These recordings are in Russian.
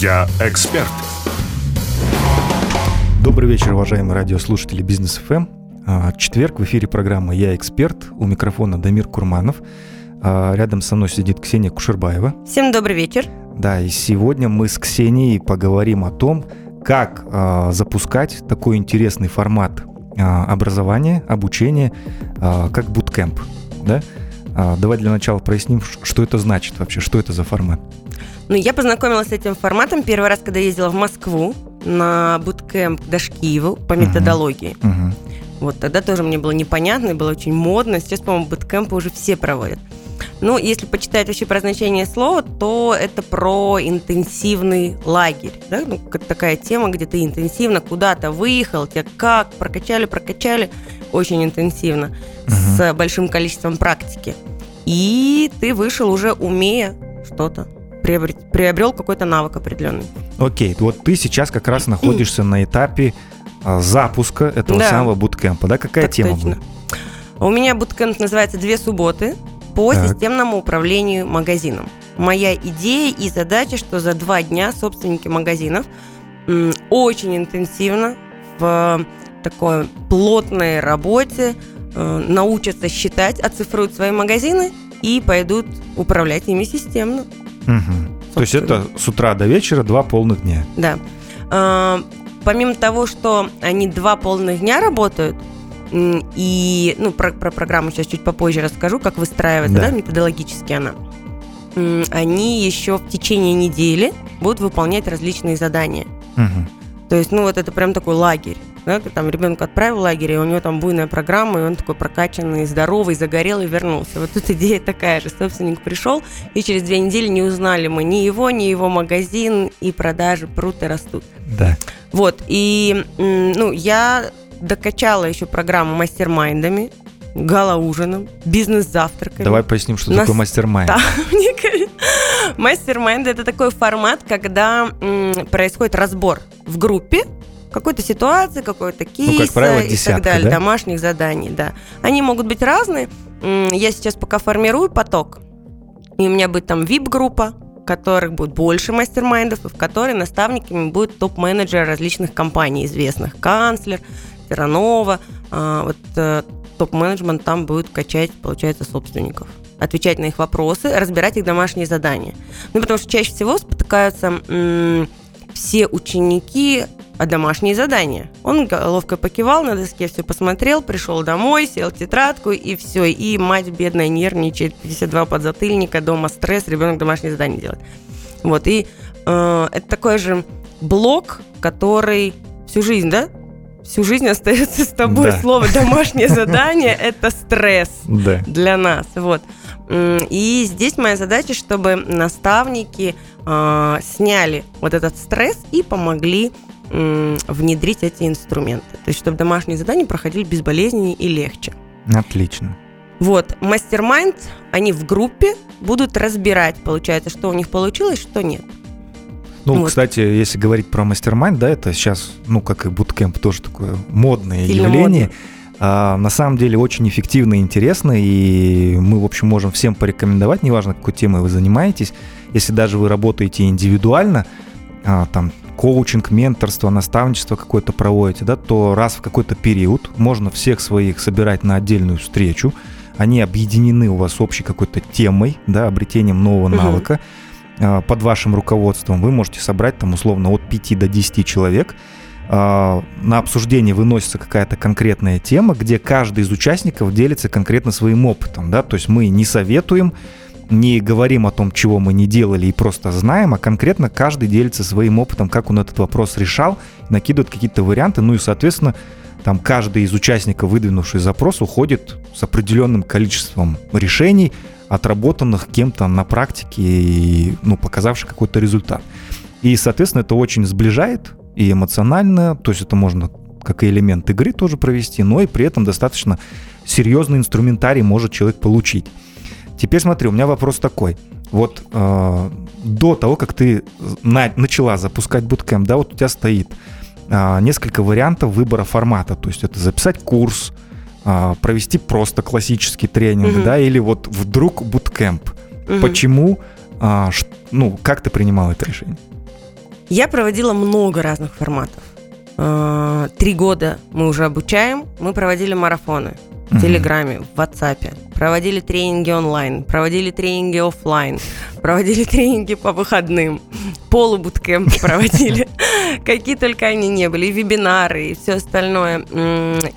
Я эксперт. Добрый вечер, уважаемые радиослушатели Бизнес ФМ. А, четверг в эфире программы «Я эксперт». У микрофона Дамир Курманов. А, рядом со мной сидит Ксения Кушербаева. Всем добрый вечер. Да, и сегодня мы с Ксенией поговорим о том, как э, запускать такой интересный формат э, образования, обучения, э, как буткемп. Да? Давай для начала проясним, что это значит вообще, что это за формат. Ну, я познакомилась с этим форматом первый раз, когда ездила в Москву на буткемп Дашкиеву по методологии. Uh-huh. Uh-huh. Вот тогда тоже мне было непонятно, и было очень модно. Сейчас, по-моему, буткемпы уже все проводят. Ну, если почитать вообще про значение слова, то это про интенсивный лагерь. Да? Ну, такая тема, где ты интенсивно куда-то выехал, тебя как, прокачали, прокачали, очень интенсивно, угу. с большим количеством практики. И ты вышел уже умея что-то приобрел, приобрел какой-то навык определенный. Окей, вот ты сейчас как раз находишься на этапе а, запуска этого да. самого буткемпа, да? Какая так тема точно. будет? У меня буткемп называется «Две субботы» по так. системному управлению магазином. Моя идея и задача, что за два дня собственники магазинов очень интенсивно в такой плотной работе э, научатся считать, оцифруют свои магазины и пойдут управлять ими системно. Угу. То есть это с утра до вечера два полных дня. Да. А, помимо того, что они два полных дня работают, и, ну, про, про программу сейчас чуть попозже расскажу, как выстраивается, да, да методологически она. Они еще в течение недели будут выполнять различные задания. Угу. То есть, ну, вот это прям такой лагерь. Да, там ребенка отправил в лагерь, и у него там буйная программа, и он такой прокачанный, здоровый, загорелый, вернулся. Вот тут идея такая же. Собственник пришел, и через две недели не узнали мы ни его, ни его магазин, и продажи прут и растут. Да. Вот, и, ну, я докачала еще программу мастер-майндами, гала-ужином, бизнес-завтраками. Давай поясним, что Нас... такое мастер-майнд. Мастер-майнд – это такой формат, когда м, происходит разбор в группе какой-то ситуации, какой-то кейса ну, как правило, десятка, и так далее, да? домашних заданий, да. Они могут быть разные. Я сейчас пока формирую поток, и у меня будет там VIP-группа, которых будет больше мастер-майндов, и в которой наставниками будут топ-менеджеры различных компаний известных. Канцлер, Терранова, а, вот э, топ-менеджмент там будет качать, получается, собственников отвечать на их вопросы, разбирать их домашние задания. Ну, потому что чаще всего спотыкаются все ученики о домашние задания. Он головкой покивал на доске, все посмотрел, пришел домой, сел тетрадку и все. И мать бедная нервничает, 52 подзатыльника, дома стресс, ребенок домашние задания делает. Вот, и э, это такой же блок, который всю жизнь, да, всю жизнь остается с тобой. Да. Слово домашнее задание это стресс для нас. Вот. И здесь моя задача, чтобы наставники э, сняли вот этот стресс и помогли внедрить эти инструменты. То есть, чтобы домашние задания проходили безболезненнее и легче. Отлично. Вот, мастер-майнд, они в группе будут разбирать, получается, что у них получилось, что нет. Ну, вот. кстати, если говорить про мастер-майнд, да, это сейчас, ну, как и буткемп, тоже такое модное Сильно явление. Модно. А, на самом деле очень эффективно и интересно, и мы, в общем, можем всем порекомендовать, неважно, какой темой вы занимаетесь, если даже вы работаете индивидуально, а, там, коучинг, менторство, наставничество какое-то проводите, да, то раз в какой-то период можно всех своих собирать на отдельную встречу, они объединены у вас общей какой-то темой, да, обретением нового угу. навыка, а, под вашим руководством. Вы можете собрать там условно от 5 до 10 человек, а, на обсуждение выносится какая-то конкретная тема, где каждый из участников делится конкретно своим опытом, да, то есть мы не советуем, не говорим о том, чего мы не делали и просто знаем, а конкретно каждый делится своим опытом, как он этот вопрос решал, накидывает какие-то варианты, ну и, соответственно, там каждый из участников, выдвинувший запрос, уходит с определенным количеством решений, отработанных кем-то на практике и ну, показавших какой-то результат. И, соответственно, это очень сближает и эмоционально, то есть это можно как и элемент игры тоже провести, но и при этом достаточно серьезный инструментарий может человек получить. Теперь смотри, у меня вопрос такой. Вот э, до того, как ты на, начала запускать буткемп, да, вот у тебя стоит э, несколько вариантов выбора формата. То есть это записать курс, э, провести просто классический тренинг, угу. да, или вот вдруг буткемп. Угу. Почему, э, ш, ну, как ты принимал это решение? Я проводила много разных форматов. Э, три года мы уже обучаем, мы проводили марафоны в Телеграме, в WhatsApp, проводили тренинги онлайн, проводили тренинги офлайн, проводили тренинги по выходным, полубуткемп проводили, какие только они не были, и вебинары, и все остальное.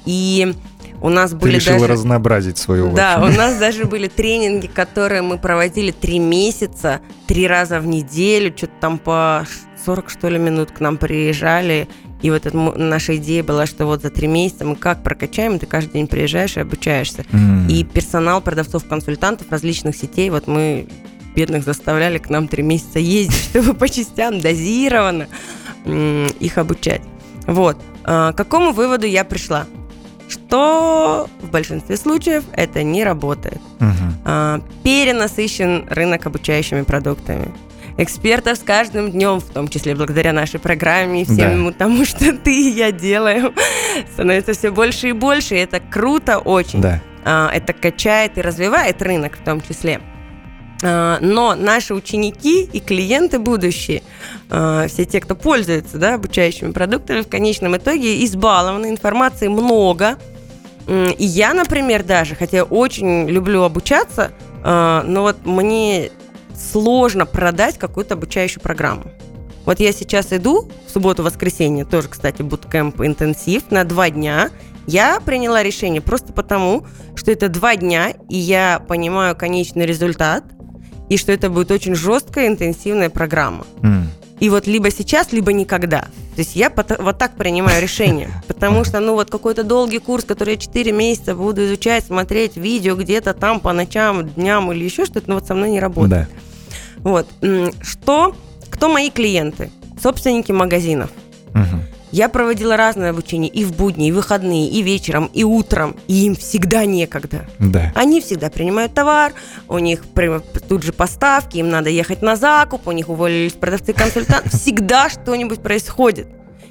И у нас были Ты решила даже... разнообразить свою Да, у нас даже были тренинги, которые мы проводили три месяца, три раза в неделю, что-то там по 40, что ли, минут к нам приезжали. И вот это, наша идея была, что вот за три месяца мы как прокачаем, ты каждый день приезжаешь и обучаешься. Mm. И персонал продавцов, консультантов различных сетей, вот мы бедных заставляли к нам три месяца ездить, чтобы по частям дозированно их обучать. Вот. А, к какому выводу я пришла? что в большинстве случаев это не работает. Угу. Перенасыщен рынок обучающими продуктами. Экспертов с каждым днем, в том числе благодаря нашей программе и всему да. тому, что ты и я делаем, становится все больше и больше. И это круто очень. Да. А, это качает и развивает рынок в том числе. А, но наши ученики и клиенты будущие, а, все те, кто пользуется да, обучающими продуктами, в конечном итоге избалованы, информации много. И я, например, даже, хотя очень люблю обучаться, но вот мне сложно продать какую-то обучающую программу. Вот я сейчас иду в субботу-воскресенье, тоже, кстати, буткемп интенсив на два дня. Я приняла решение просто потому, что это два дня, и я понимаю конечный результат – и что это будет очень жесткая, интенсивная программа. Mm. И вот либо сейчас, либо никогда. То есть я вот так принимаю решение. Потому что, ну, вот какой-то долгий курс, который я 4 месяца буду изучать, смотреть видео где-то там по ночам, дням или еще что-то, ну, вот со мной не работает. Да. Вот. Что, кто мои клиенты? Собственники магазинов. Угу. Я проводила разное обучение и в будни, и в выходные, и вечером, и утром, и им всегда некогда. Да. Они всегда принимают товар, у них тут же поставки, им надо ехать на закуп, у них уволились продавцы-консультанты, всегда что-нибудь происходит.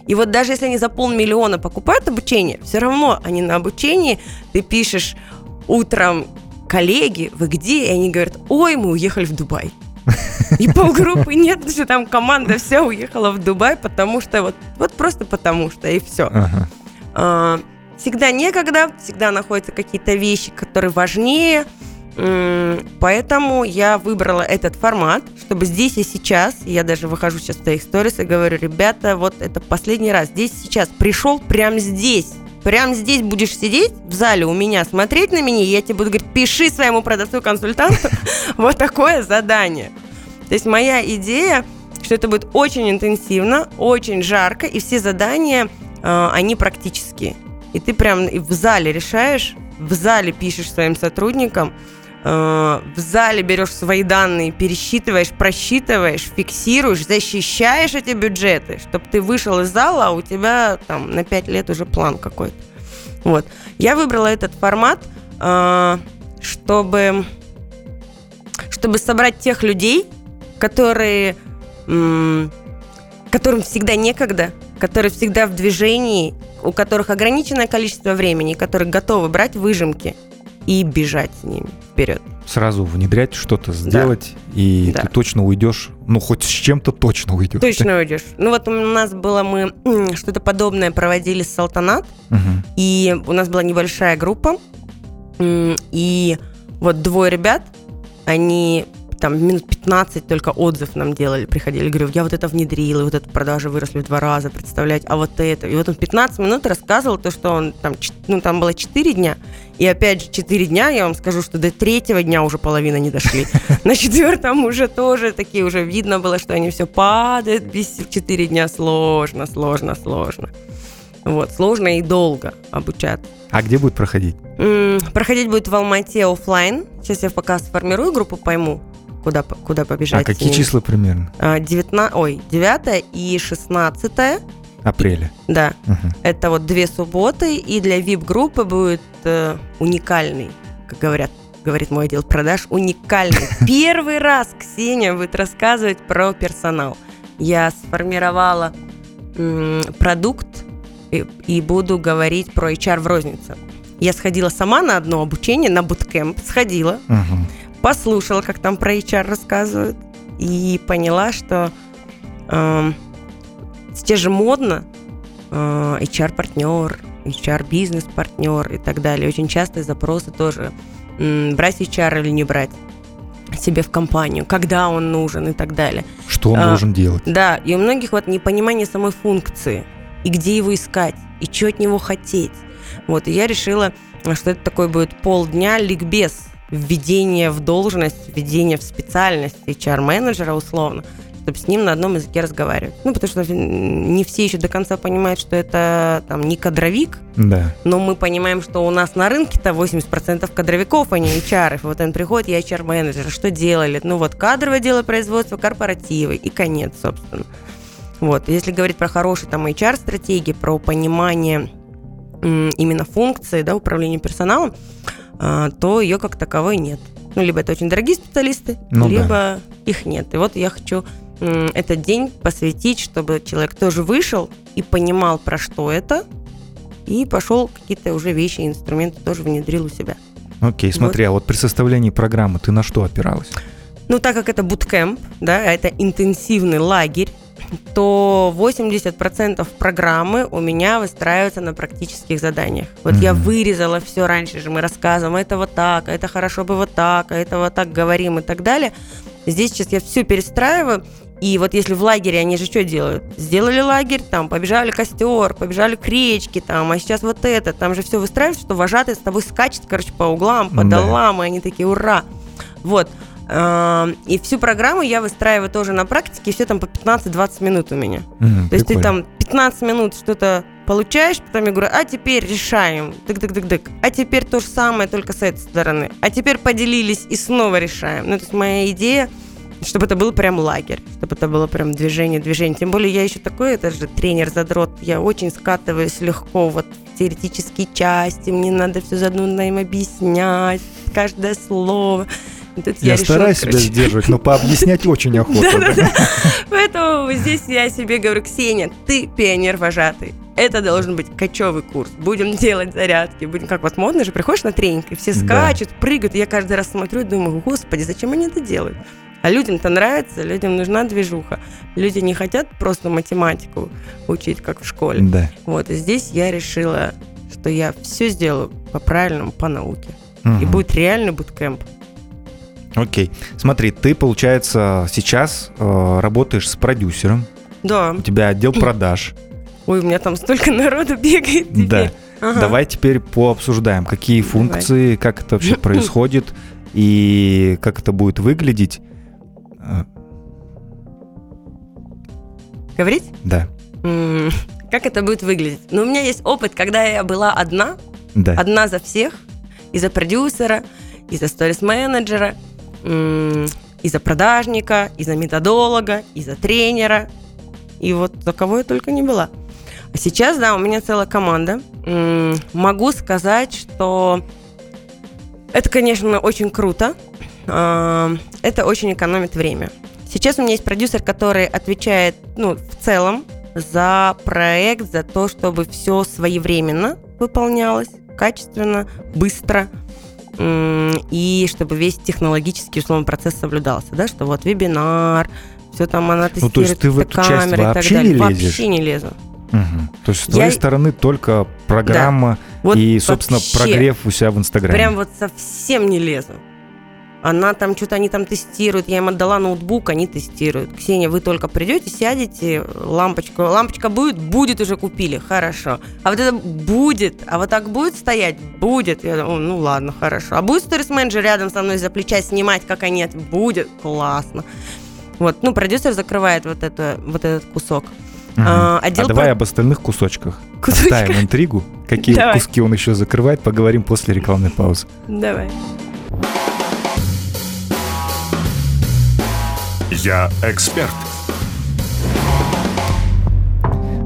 И вот даже если они за полмиллиона покупают обучение, все равно они на обучении, ты пишешь утром коллеги, вы где? И они говорят, ой, мы уехали в Дубай. И полгруппы нет, что там команда вся уехала в Дубай, потому что вот, вот просто потому что, и все. Ага. А, всегда некогда, всегда находятся какие-то вещи, которые важнее. Поэтому я выбрала этот формат, чтобы здесь и сейчас, я даже выхожу сейчас в своих сторис и говорю, ребята, вот это последний раз, здесь сейчас, пришел прямо здесь, прямо здесь будешь сидеть в зале у меня, смотреть на меня, и я тебе буду говорить, пиши своему продавцу-консультанту вот такое задание. То есть моя идея, что это будет очень интенсивно, очень жарко, и все задания, э, они практические. И ты прям в зале решаешь, в зале пишешь своим сотрудникам, в зале берешь свои данные, пересчитываешь, просчитываешь, фиксируешь, защищаешь эти бюджеты, чтобы ты вышел из зала, а у тебя там на 5 лет уже план какой-то. Вот. Я выбрала этот формат, э, чтобы, чтобы собрать тех людей, которые, которым всегда некогда, которые всегда в движении, у которых ограниченное количество времени, которые готовы брать выжимки и бежать с ними вперед. Сразу внедрять что-то, сделать, да. и да. ты точно уйдешь, ну хоть с чем-то точно уйдешь. Точно уйдешь. Ну вот у нас было, мы что-то подобное проводили с Салтанат, угу. и у нас была небольшая группа, и вот двое ребят, они там минут 15 только отзыв нам делали, приходили, говорю, я вот это внедрил, и вот это продажи выросли в два раза, представлять, а вот это. И вот он 15 минут рассказывал то, что он там, ну, там было 4 дня, и опять же 4 дня, я вам скажу, что до третьего дня уже половина не дошли. На четвертом уже тоже такие, уже видно было, что они все падают, без 4 дня сложно, сложно, сложно. Вот, сложно и долго обучаться. А где будет проходить? Проходить будет в Алмате офлайн. Сейчас я пока сформирую группу, пойму, куда, куда побежать. А какие числа примерно? 19, а, ой, 9 и 16 апреля. Да. Угу. Это вот две субботы, и для VIP-группы будет э, уникальный, как говорят, говорит мой отдел продаж, уникальный. Первый раз Ксения будет рассказывать про персонал. Я сформировала м, продукт и, и буду говорить про HR в рознице. Я сходила сама на одно обучение, на буткемп, сходила. Угу послушала, как там про HR рассказывают, и поняла, что э, Сейчас же модно э, HR-партнер, HR-бизнес-партнер и так далее. Очень частые запросы тоже брать HR или не брать себе в компанию, когда он нужен и так далее. Что он а, должен делать? Да, и у многих вот непонимание самой функции, и где его искать, и что от него хотеть. Вот, и я решила, что это такой будет полдня ликбез введение в должность, введение в специальность HR-менеджера условно, чтобы с ним на одном языке разговаривать. Ну, потому что не все еще до конца понимают, что это там не кадровик, да. но мы понимаем, что у нас на рынке-то 80% кадровиков, а не HR. Вот он приходит, я HR-менеджер, что делали? Ну вот кадровое дело производства, корпоративы и конец, собственно. Вот, если говорить про хорошие там HR-стратегии, про понимание именно функции, да, управления персоналом, то ее как таковой нет. Ну, либо это очень дорогие специалисты, ну, либо да. их нет. И вот я хочу этот день посвятить, чтобы человек тоже вышел и понимал, про что это, и пошел какие-то уже вещи, инструменты тоже внедрил у себя. Окей, смотри, вот. а вот при составлении программы ты на что опиралась? Ну, так как это буткемп, да, это интенсивный лагерь, то 80% программы у меня выстраивается на практических заданиях. Вот mm-hmm. я вырезала все раньше же, мы рассказываем, это вот так, а это хорошо бы вот так, а это вот так говорим и так далее. Здесь сейчас я все перестраиваю, и вот если в лагере они же что делают? Сделали лагерь, там, побежали костер, побежали к речке, там, а сейчас вот это, там же все выстраивается, что вожатый с тобой скачет, короче, по углам, по да. долам, и они такие, ура! Вот. И всю программу я выстраиваю тоже на практике, и все там по 15-20 минут у меня. Mm, То есть ты там 15 минут что-то получаешь, потом я говорю, а теперь решаем, дык-дык-дык-дык. А теперь то же самое, только с этой стороны. А теперь поделились и снова решаем. Ну, то есть моя идея, чтобы это был прям лагерь, чтобы это было прям движение, движение. Тем более я еще такой, это же тренер-задрот, я очень скатываюсь легко вот в теоретические части, мне надо все заодно им объяснять, каждое слово. Тут я, я решила, стараюсь короче. себя сдерживать, но пообъяснять очень охотно. Поэтому здесь я себе говорю, Ксения, ты пионер вожатый. Это должен быть кочевый курс. Будем делать зарядки. Будем как вот модно же, приходишь на тренинг, и все скачут, прыгают. И я каждый раз смотрю и думаю, господи, зачем они это делают? А людям-то нравится, людям нужна движуха. Люди не хотят просто математику учить, как в школе. Да. Вот, и здесь я решила, что я все сделаю по-правильному, по науке. Угу. И будет реальный буткемп. Окей. Смотри, ты, получается, сейчас э, работаешь с продюсером. Да. У тебя отдел продаж. Ой, у меня там столько народу бегает теперь. Да. Ага. Давай теперь пообсуждаем, какие Давай. функции, как это вообще происходит и как это будет выглядеть. Говорить? Да. Как это будет выглядеть? Ну, у меня есть опыт, когда я была одна, да. одна за всех, и за продюсера, и за сторис-менеджера, и за продажника, и за методолога, и за тренера. И вот за кого я только не была. А сейчас, да, у меня целая команда. Могу сказать, что это, конечно, очень круто. А, это очень экономит время. Сейчас у меня есть продюсер, который отвечает, ну, в целом за проект, за то, чтобы все своевременно выполнялось, качественно, быстро – и чтобы весь технологический условно процесс соблюдался, да, что вот вебинар, все там она тестирует, ну, то есть ты в эту часть вообще не лезешь? Вообще не лезу. Угу. То есть с твоей Я... стороны только программа да. вот и, собственно, прогрев у себя в Инстаграме. Прям вот совсем не лезу. Она там что-то они там тестируют. Я им отдала ноутбук, они тестируют. Ксения, вы только придете, сядете, лампочку. Лампочка будет? Будет уже купили. Хорошо. А вот это будет. А вот так будет стоять? Будет. Я думаю, ну ладно, хорошо. А будет сторис-менеджер рядом со мной за плеча снимать, как они? Будет. Классно. Вот, ну, продюсер закрывает вот, это, вот этот кусок. Угу. А, отдел а давай про... об остальных кусочках. Кусочках? Оставим интригу. Какие давай. куски он еще закрывает, поговорим после рекламной паузы. Давай. Я эксперт.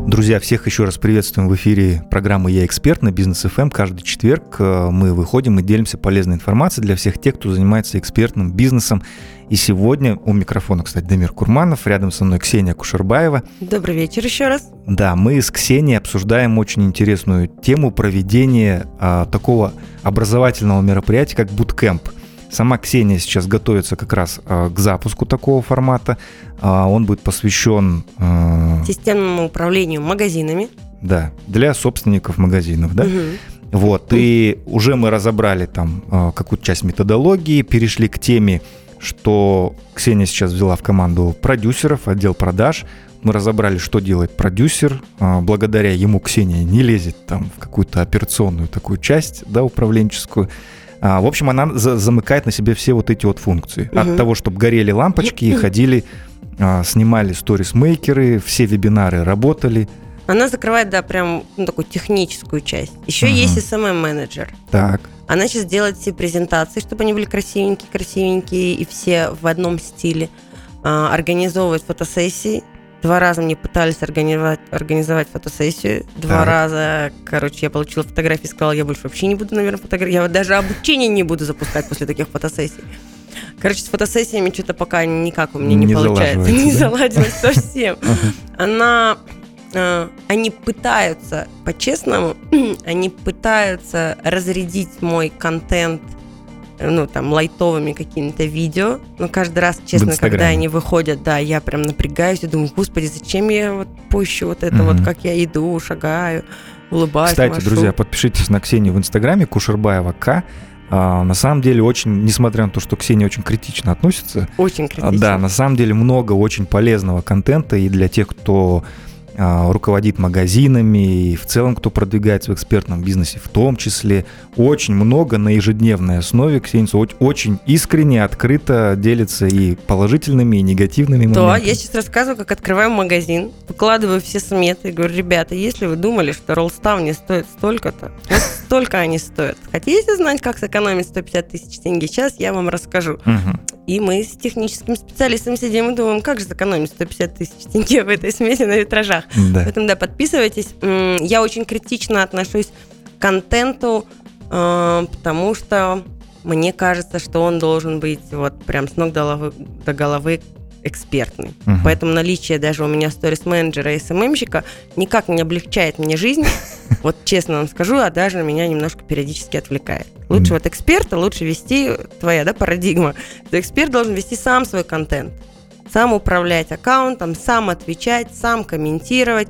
Друзья, всех еще раз приветствуем в эфире программы «Я эксперт» на Бизнес ФМ. Эм. Каждый четверг э, мы выходим и делимся полезной информацией для всех тех, кто занимается экспертным бизнесом. И сегодня у микрофона, кстати, Дамир Курманов, рядом со мной Ксения Кушербаева. Добрый вечер еще раз. Да, мы с Ксенией обсуждаем очень интересную тему проведения а, такого образовательного мероприятия, как буткемп – Сама Ксения сейчас готовится как раз к запуску такого формата. Он будет посвящен... Системному управлению магазинами. Да, для собственников магазинов, да. Угу. Вот, и уже мы разобрали там какую-то часть методологии, перешли к теме, что Ксения сейчас взяла в команду продюсеров, отдел продаж, мы разобрали, что делает продюсер. А, благодаря ему Ксения не лезет там в какую-то операционную такую часть, да, управленческую. А, в общем, она замыкает на себе все вот эти вот функции. Угу. От того, чтобы горели лампочки и ходили, а, снимали сторисмейкеры, все вебинары работали. Она закрывает, да, прям ну, такую техническую часть. Еще угу. есть SMM-менеджер. Так. Она сейчас делает все презентации, чтобы они были красивенькие, красивенькие и все в одном стиле. Организовывает фотосессии, Два раза мне пытались организовать, организовать фотосессию. Два так. раза, короче, я получила фотографии, сказала, я больше вообще не буду, наверное, фотографировать. Я даже обучение не буду запускать после таких фотосессий. Короче, с фотосессиями что-то пока никак у меня не, не получается. Не да? заладилось совсем. Она э, они пытаются, по-честному, они пытаются разрядить мой контент ну, там, лайтовыми какими-то видео, но каждый раз, честно, когда они выходят, да, я прям напрягаюсь и думаю, господи, зачем я вот пущу вот это mm-hmm. вот, как я иду, шагаю, улыбаюсь, Кстати, машу. друзья, подпишитесь на Ксению в Инстаграме, Кушербаева К. А, на самом деле очень, несмотря на то, что Ксения очень критично относится, очень критично. Да, на самом деле много очень полезного контента и для тех, кто а, руководит магазинами и в целом, кто продвигается в экспертном бизнесе в том числе. Очень много на ежедневной основе Ксения очень искренне, открыто делится и положительными, и негативными моментами. Да, я сейчас рассказываю, как открываю магазин, выкладываю все сметы и говорю, ребята, если вы думали, что роллстав не стоит столько-то, вот столько они стоят. Хотите знать, как сэкономить 150 тысяч тенге? Сейчас я вам расскажу. Угу. И мы с техническим специалистом сидим и думаем, как же сэкономить 150 тысяч тенге в этой смеси на витражах. Да. Поэтому, да, подписывайтесь. Я очень критично отношусь к контенту, э, потому что мне кажется, что он должен быть вот прям с ног до головы, до головы экспертный. Угу. Поэтому наличие даже у меня сторис-менеджера и СММщика никак не облегчает мне жизнь. Вот честно вам скажу, а даже меня немножко периодически отвлекает. Лучше вот эксперта, лучше вести твоя да, парадигма. Эксперт должен вести сам свой контент, сам управлять аккаунтом, сам отвечать, сам комментировать.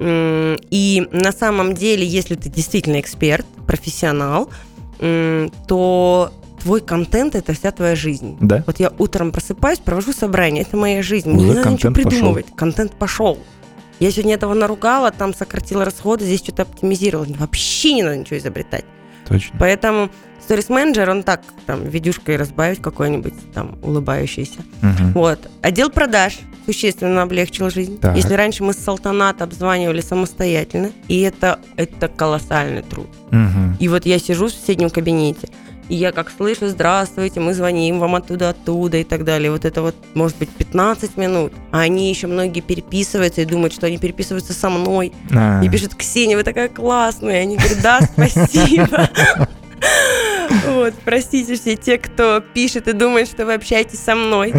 И на самом деле, если ты действительно эксперт, профессионал, то твой контент это вся твоя жизнь. Да. Вот я утром просыпаюсь, провожу собрание, это моя жизнь. Мне не надо ничего придумывать. Пошел. Контент пошел. Я сегодня этого наругала, там сократила расходы, здесь что-то оптимизировала. Вообще не надо ничего изобретать. Точно. Поэтому Manager, он так, там, видюшкой разбавить какой-нибудь, там, улыбающийся. Угу. Вот. Отдел продаж существенно облегчил жизнь. Так. Если раньше мы с Салтанат обзванивали самостоятельно, и это, это колоссальный труд. Угу. И вот я сижу в соседнем кабинете, и я как слышу, здравствуйте, мы звоним вам оттуда, оттуда и так далее. Вот это вот, может быть, 15 минут. А они еще многие переписываются и думают, что они переписываются со мной. А-а-а. И пишут, Ксения, вы такая классная. И они говорят, да, спасибо. Вот, простите все те, кто пишет и думает, что вы общаетесь со мной.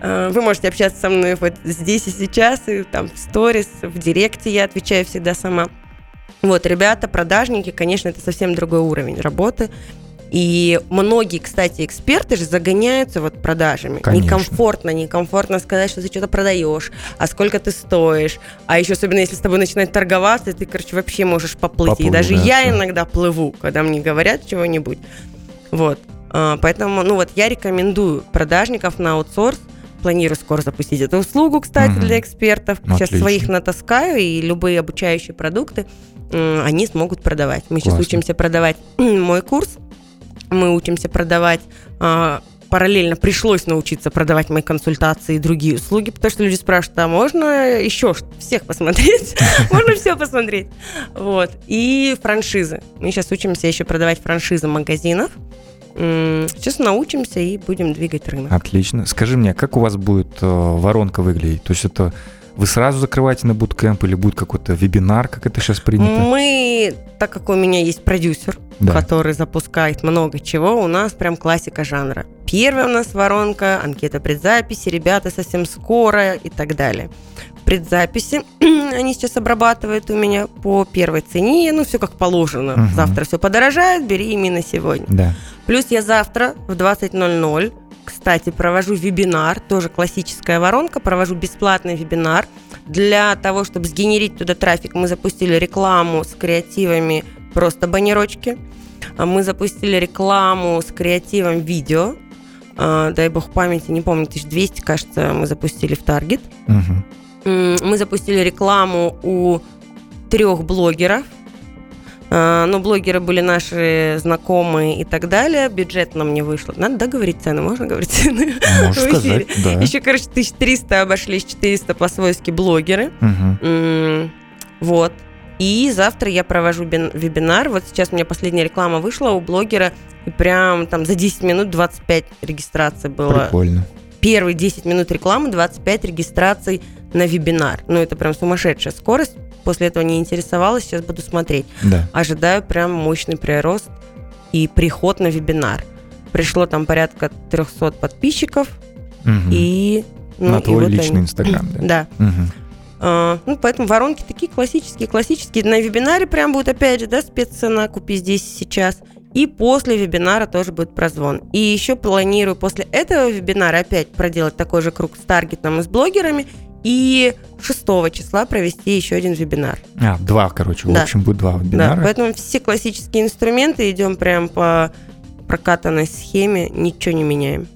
А, вы можете общаться со мной вот здесь и сейчас, и там в сторис, в директе я отвечаю всегда сама. Вот, ребята, продажники, конечно, это совсем другой уровень работы. И многие, кстати, эксперты же загоняются вот продажами. Конечно. Некомфортно, некомфортно сказать, что ты что-то продаешь, а сколько ты стоишь. А еще особенно, если с тобой начинают торговаться, ты, короче, вообще можешь поплыть. Поплыл, и даже да, я да. иногда плыву, когда мне говорят чего-нибудь. Вот. А, поэтому, ну вот, я рекомендую продажников на аутсорс, планирую скоро запустить эту услугу, кстати, угу. для экспертов. Отлично. Сейчас своих натаскаю, и любые обучающие продукты они смогут продавать. Мы Классно. сейчас учимся продавать мой курс мы учимся продавать а, параллельно пришлось научиться продавать мои консультации и другие услуги, потому что люди спрашивают, а можно еще всех посмотреть? Можно все посмотреть. Вот. И франшизы. Мы сейчас учимся еще продавать франшизы магазинов. Сейчас научимся и будем двигать рынок. Отлично. Скажи мне, как у вас будет э, воронка выглядеть? То есть это вы сразу закрываете на буткемп или будет какой-то вебинар, как это сейчас принято? Мы, так как у меня есть продюсер, да. который запускает много чего, у нас прям классика жанра. Первая у нас воронка, анкета предзаписи, ребята совсем скоро и так далее. Предзаписи они сейчас обрабатывают у меня по первой цене, ну все как положено. Угу. Завтра все подорожает, бери именно сегодня. Да. Плюс я завтра в 20.00, кстати, провожу вебинар, тоже классическая воронка, провожу бесплатный вебинар. Для того, чтобы сгенерить туда трафик, мы запустили рекламу с креативами просто баннерочки. А мы запустили рекламу с креативом видео. А, дай бог памяти, не помню, 1200, кажется, мы запустили в Таргет. Угу. Мы запустили рекламу у трех блогеров. А, ну, блогеры были наши знакомые и так далее. Бюджет нам не вышло. Надо да, говорить цены? Можно говорить цены? Можешь сказать, да. Еще, короче, 1300 обошлись, 400 по-свойски блогеры. Угу. Вот. И завтра я провожу вебинар. Вот сейчас у меня последняя реклама вышла у блогера. И прям там за 10 минут 25 регистраций было. Прикольно. Первые 10 минут рекламы, 25 регистраций на вебинар. Ну, это прям сумасшедшая скорость. После этого не интересовалась, сейчас буду смотреть. Да. Ожидаю прям мощный прирост и приход на вебинар. Пришло там порядка 300 подписчиков. Угу. И... Ну, на твой вот личный они. инстаграм, да? Да. Угу. А, ну, поэтому воронки такие классические, классические. На вебинаре прям будет, опять же, да, спеццена «Купи здесь сейчас». И после вебинара тоже будет прозвон. И еще планирую после этого вебинара опять проделать такой же круг с таргетом и с блогерами. И 6 числа провести еще один вебинар. А, два, короче, в да. общем, будет два вебинара. Да, поэтому все классические инструменты идем прям по прокатанной схеме, ничего не меняем.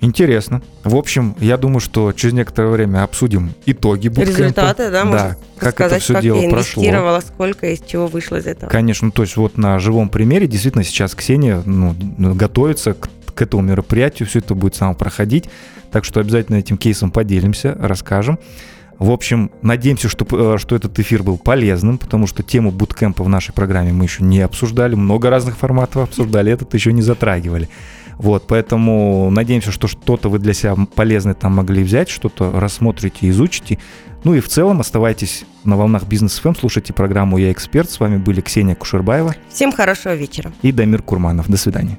Интересно. В общем, я думаю, что через некоторое время обсудим итоги буткемпа. Результаты, да, да как сказать, это все как дело я инвестировала, прошло. сколько из чего вышло из этого. Конечно, то есть вот на живом примере действительно сейчас Ксения ну, готовится к, к этому мероприятию, все это будет само проходить, так что обязательно этим кейсом поделимся, расскажем. В общем, надеемся, что, э, что этот эфир был полезным, потому что тему буткемпа в нашей программе мы еще не обсуждали, много разных форматов обсуждали, этот еще не затрагивали. Вот, поэтому надеемся, что что-то вы для себя полезное там могли взять, что-то рассмотрите, изучите. Ну и в целом оставайтесь на волнах Бизнес ФМ, слушайте программу «Я эксперт». С вами были Ксения Кушербаева. Всем хорошего вечера. И Дамир Курманов. До свидания.